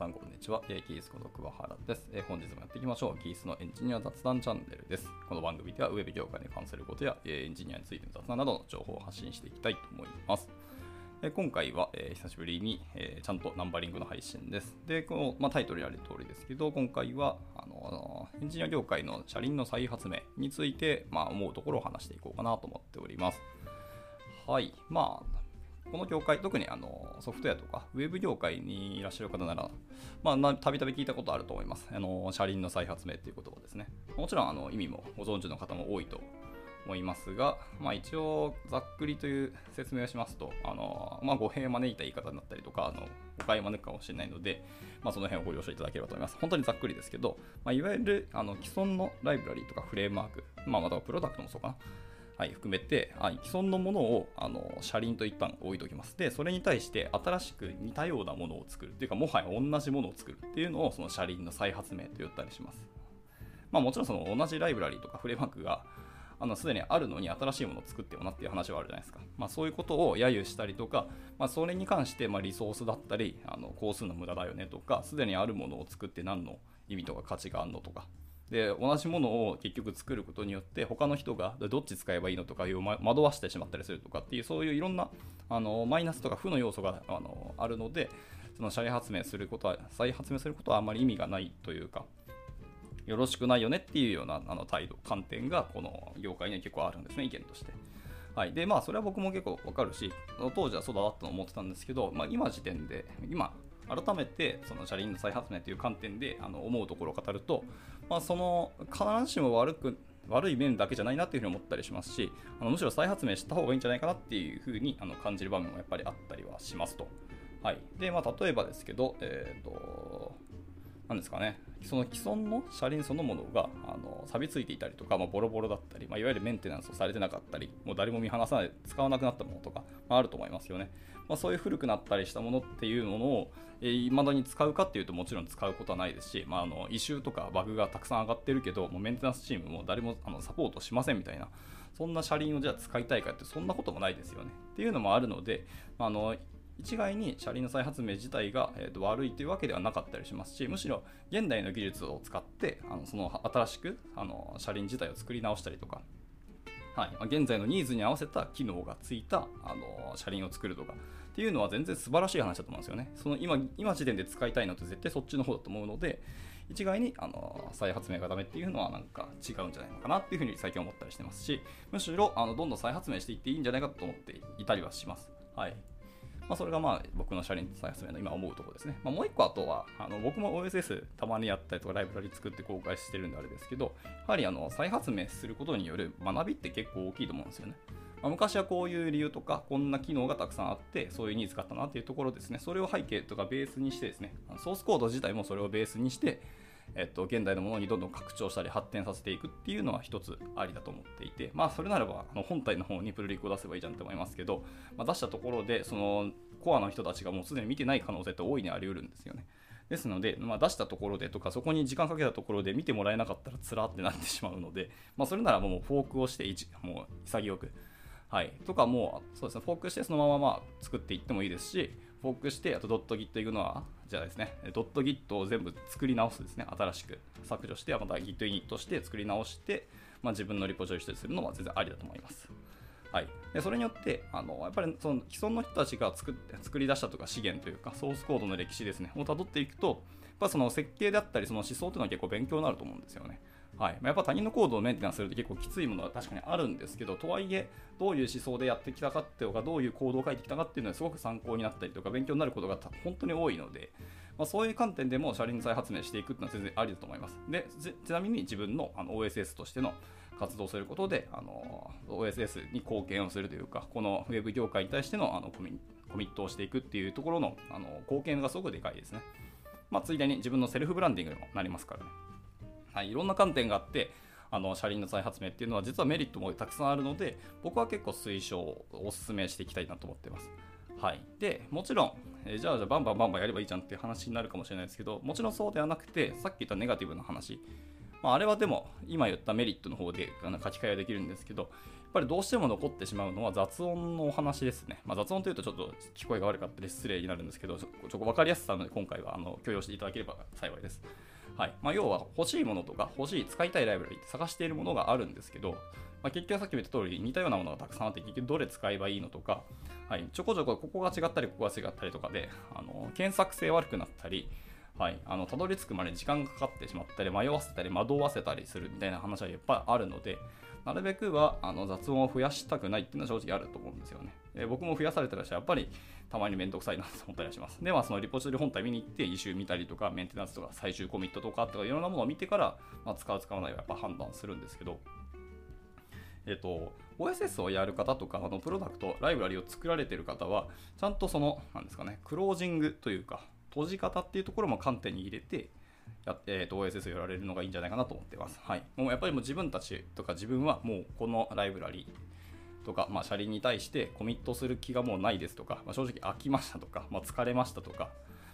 さんこんにちは。えーキースこと桑原です、えー本日もやっていきましょう。キースのエンジニア雑談チャンネルです。この番組ではウェブ業界に関することや、えーエンジニアについての雑談などの情報を発信していきたいと思います。え今回は、え久しぶりに、えちゃんとナンバリングの配信です。で、この、まあ、タイトルにある通りですけど、今回はあのエンジニア業界の車輪の再発明について、まあ、思うところを話していこうかなと思っております。はい。まあ、この業界、特にあのソフトウェアとか、ウェブ業界にいらっしゃる方なら、まあ、たびたび聞いたことあると思います。あの車輪の再発明っていう言葉ですね。もちろんあの意味もご存知の方も多いと思いますが、まあ、一応、ざっくりという説明をしますと、あのまあ、語弊を招いた言い方になったりとか、あの誤解を招くかもしれないので、まあ、その辺をご了承いただければと思います。本当にざっくりですけど、まあ、いわゆるあの既存のライブラリとかフレームワーク、まあ、またはプロダクトもそうかな。はい、含めてあ既存のものをあの車輪と一旦置いておきます。で、それに対して新しく似たようなものを作るっていうか、もはや同じものを作るっていうのをその車輪の再発明と言ったりします。まあ、もちろんその同じライブラリとかフレームワークがあのすでにあるのに新しいものを作ってよなっていう話はあるじゃないですか。まあ、そういうことを揶揄したりとか、まあ、それに関してまリソースだったり、あの工数の無駄だよねとか、すでにあるものを作って何の意味とか価値があるのとか、で同じものを結局作ることによって他の人がどっち使えばいいのとかいう惑わしてしまったりするとかっていうそういういろんなあのマイナスとか負の要素があのあるのでその再発明することは再発明することはあまり意味がないというかよろしくないよねっていうようなあの態度観点がこの業界には結構あるんですね意見として。はい、でまあそれは僕も結構わかるし当時はそうだなと思ってたんですけど、まあ、今時点で今改めてその車輪の再発明という観点であの思うところを語ると、まあ、その必ずしも悪く悪い面だけじゃないなっていうふうに思ったりしますしあのむしろ再発明した方がいいんじゃないかなっていうふうにあの感じる場面もやっぱりあったりはしますと。はいでまあ、例えばですけど、えーとなですかね、その既存の車輪そのものがあの錆びついていたりとか、まあ、ボロボロだったり、まあ、いわゆるメンテナンスをされてなかったり、もう誰も見放さない、使わなくなったものとか、まあ、ると思いますよね。まあ、そういう古くなったりしたものっていうものを、えー、未だに使うかっていうともちろん使うことはないですし、まあ、あの異臭とかバグがたくさん上がってるけど、もうメンテナンスチームも誰もあのサポートしませんみたいな、そんな車輪をじゃあ使いたいかって、そんなこともないですよね。っていうのもあるので、あの一概に車輪の再発明自体が、えー、と悪いというわけではなかったりしますしむしろ現代の技術を使ってあのその新しくあの車輪自体を作り直したりとか、はい。ま現在のニーズに合わせた機能がついたあの車輪を作るとかっていうのは全然素晴らしい話だと思うんですよね。その今今時点で使いたいのって絶対そっちの方だと思うので一概にあの再発明がダメっていうのはなんか違うんじゃないのかなっていうふうに最近思ったりしてますしむしろあのどんどん再発明していっていいんじゃないかと思っていたりはします。はい。まあ、それがまあ僕の車輪再発明の今思うところですね。まあ、もう一個あとは、あの僕も OSS たまにやったりとかライブラリ作って公開してるんであれですけど、やはりあの再発明することによる学びって結構大きいと思うんですよね。まあ、昔はこういう理由とか、こんな機能がたくさんあって、そういうニーズがあったなっていうところですね、それを背景とかベースにしてですね、ソースコード自体もそれをベースにして、えっと、現代のものにどんどん拡張したり発展させていくっていうのは一つありだと思っていて、まあ、それならばあの本体の方にプルリクを出せばいいじゃんって思いますけど、まあ、出したところでそのコアの人たちがもうすでに見てない可能性って大いにあり得るんですよね。ですので、まあ、出したところでとかそこに時間かけたところで見てもらえなかったらつらってなってしまうので、まあ、それならもうフォークをしてもう潔く。はい、とかもうそうですねフォークしてそのままま作っていってもいいですしフォークしてあとドット Git 行くのはじゃあですねドット Git を全部作り直すですね新しく削除してまた Git イニットして作り直して、まあ、自分のリポジトリとするのは全然ありだと思います。はい、でそれによってあのやっぱりその既存の人たちが作って作り出したとか資源というかソースコードの歴史ですねをたどっていくとやっぱその設計であったりその思想というのは結構勉強になると思うんですよね。はい、やっぱ他人のコードをメンテナンスすると結構きついものは確かにあるんですけど、とはいえ、どういう思想でやってきたかっていうか、どういうコードを書いてきたかっていうのはすごく参考になったりとか、勉強になることが本当に多いので、まあ、そういう観点でも車輪再発明していくっていうのは全然ありだと思います。で、ちなみに自分のあの OSS としての活動することで、あの OSS に貢献をするというか、このウェブ業界に対してのあのコミコミットをしていくっていうところのあの貢献がすごくでかいですね。まあ、ついでに自分のセルフブランディングにもなりますからね。はい、いろんな観点があって、あの車輪の再発明っていうのは実はメリットもたくさんあるので僕は結構推奨をお勧めしていきたいなと思ってます。はい、でもちろん、えじゃあじゃあバンバンバンバンやればいいじゃんっていう話になるかもしれないですけどもちろんそうではなくてさっき言ったネガティブな話まあ、あれはでも今言ったメリットの方で書き換えはできるんですけど、やっぱりどうしても残ってしまうのは雑音のお話ですね。まあ、雑音というとちょっと聞こえが悪かったり失礼になるんですけど、ちょっと分かりやすさので今回はあの許容していただければ幸いです。はい。まあ、要は欲しいものとか欲しい使いたいライブラリって探しているものがあるんですけど、まあ、結局さっきも言った通り似たようなものがたくさんあって結局どれ使えばいいのとか、はい、ちょこちょこここが違ったりここが違ったりとかであの検索性悪くなったりはい、あのたどり着くまで時間がかかってしまったり迷わせたり惑わせたりするみたいな話はやっぱりあるのでなるべくはあの雑音を増やしたくないっていうのは正直あると思うんですよね。え僕も増やされてらしゃやっぱりたまにめんどくさいなと思ったりします。で、まあ、そのリポジトリ本体見に行って、イシュー見たりとか、メンテナンスとか、最終コミットとかとか、いろんなものを見てから、まあ、使う、使わないはやっぱ判断するんですけど、えっと、OSS をやる方とか、あのプロダクト、ライブラリを作られてる方は、ちゃんとその、なんですかね、クロージングというか、閉じ方っていうところも観点に入れて、やえーと、OSS をやられるのがいいんじゃないかなと思ってます。はい、もうやっぱりもう自分たちとか自分はもうこのライブラリとか、まあ、車輪に対してコミットする気がもうないですとか、まあ、正直飽きましたとか、まあ、疲れましたとか、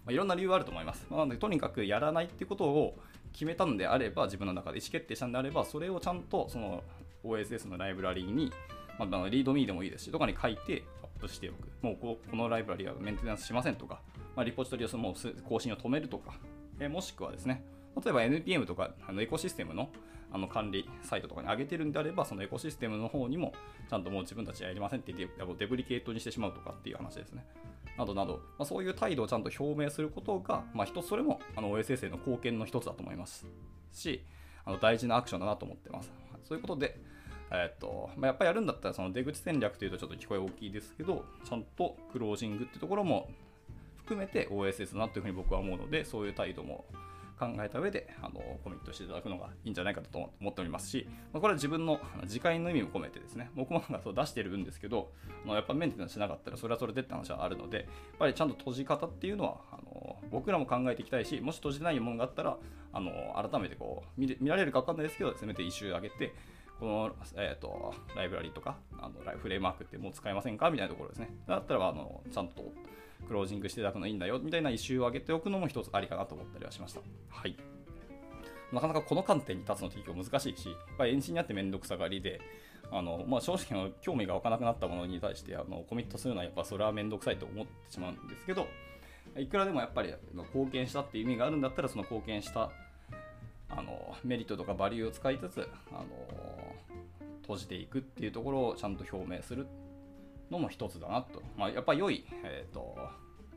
まあ、いろんな理由があると思います。まなので、とにかくやらないってことを決めたんであれば、自分の中で意思決定したんであれば、それをちゃんとその OSS のライブラリーに、まあ、リードミーでもいいですし、とかに書いてアップしておく。もうここのライブラリはメンテナンスしませんとか、まあ、リポジトリをその更新を止めるとか、えもしくはですね、例えば NPM とかあのエコシステムのあの管理サイトとかに上げてるんであれば、そのエコシステムの方にも、ちゃんともう自分たちはやりませんって言ってデブリケートにしてしまうとかっていう話ですね。などなど、まあ、そういう態度をちゃんと表明することが、まあ、一つそれもあの OSS への貢献の一つだと思いますし、あの大事なアクションだなと思ってます。そういうことで、え、っとまあ、やっぱりやるんだったらその出口戦略というとちょっと聞こえ大きいですけど、ちゃんとクロージングっていうところも含めて OSS だなというふうに僕は思うので、そういう態度も考えた上であのコミットしていただくのがいいんじゃないかと思っておりますし、まあ、これは自分の次回の意味も込めてですね、僕もなんかそう出してるんですけど、まあ、やっぱメンテナンスしなかったらそれはそれでって話はあるので、やっぱりちゃんと閉じ方っていうのはあの僕らも考えていきたいし、もし閉じてないものがあったら、あの改めてこう見られるか分かんないですけど、せめて一周上げて、この、えーと、ライブラリとかあのフレームワークってもう使えませんかみたいなところですね。だったらあのちゃんとクロージングしていただくのいいんだよみたいな一周を上げておくのも一つありかなと思ったりはしました。はい。なかなかこの観点に立つのって結構難しいし、やっぱりエンジニアってめんどくさがりで、あのまあ、正直の興味が湧かなくなったものに対してあのコミットするのはやっぱそれはめんどくさいと思ってしまうんですけど、いくらでもやっぱり貢献したっていう意味があるんだったら、その貢献したあのメリットとかバリューを使いつつ、あの閉じていくっていうところをちゃんと表明するのも一つだなと。まあ、やっぱ良い、えーと、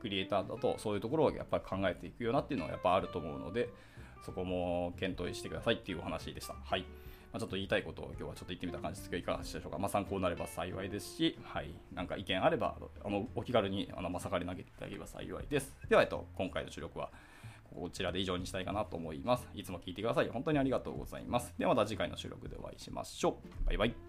クリエイターだとそういうところをやっぱり考えていくよなっていうのはやっぱあると思うので、そこも検討してくださいっていうお話でした。はい。まあ、ちょっと言いたいことを今日はちょっと言ってみた感じですけど、いかがでしょうか。まあ、参考になれば幸いですし、はい。なんか意見あれば、あのお気軽にあのまさかり投げていただければ幸いです。では、えっと、今回の収録はこちらで以上にしたいかなと思います。いつも聞いてください。本当にありがとうございます。ではまた次回の収録でお会いしましょう。バイバイ。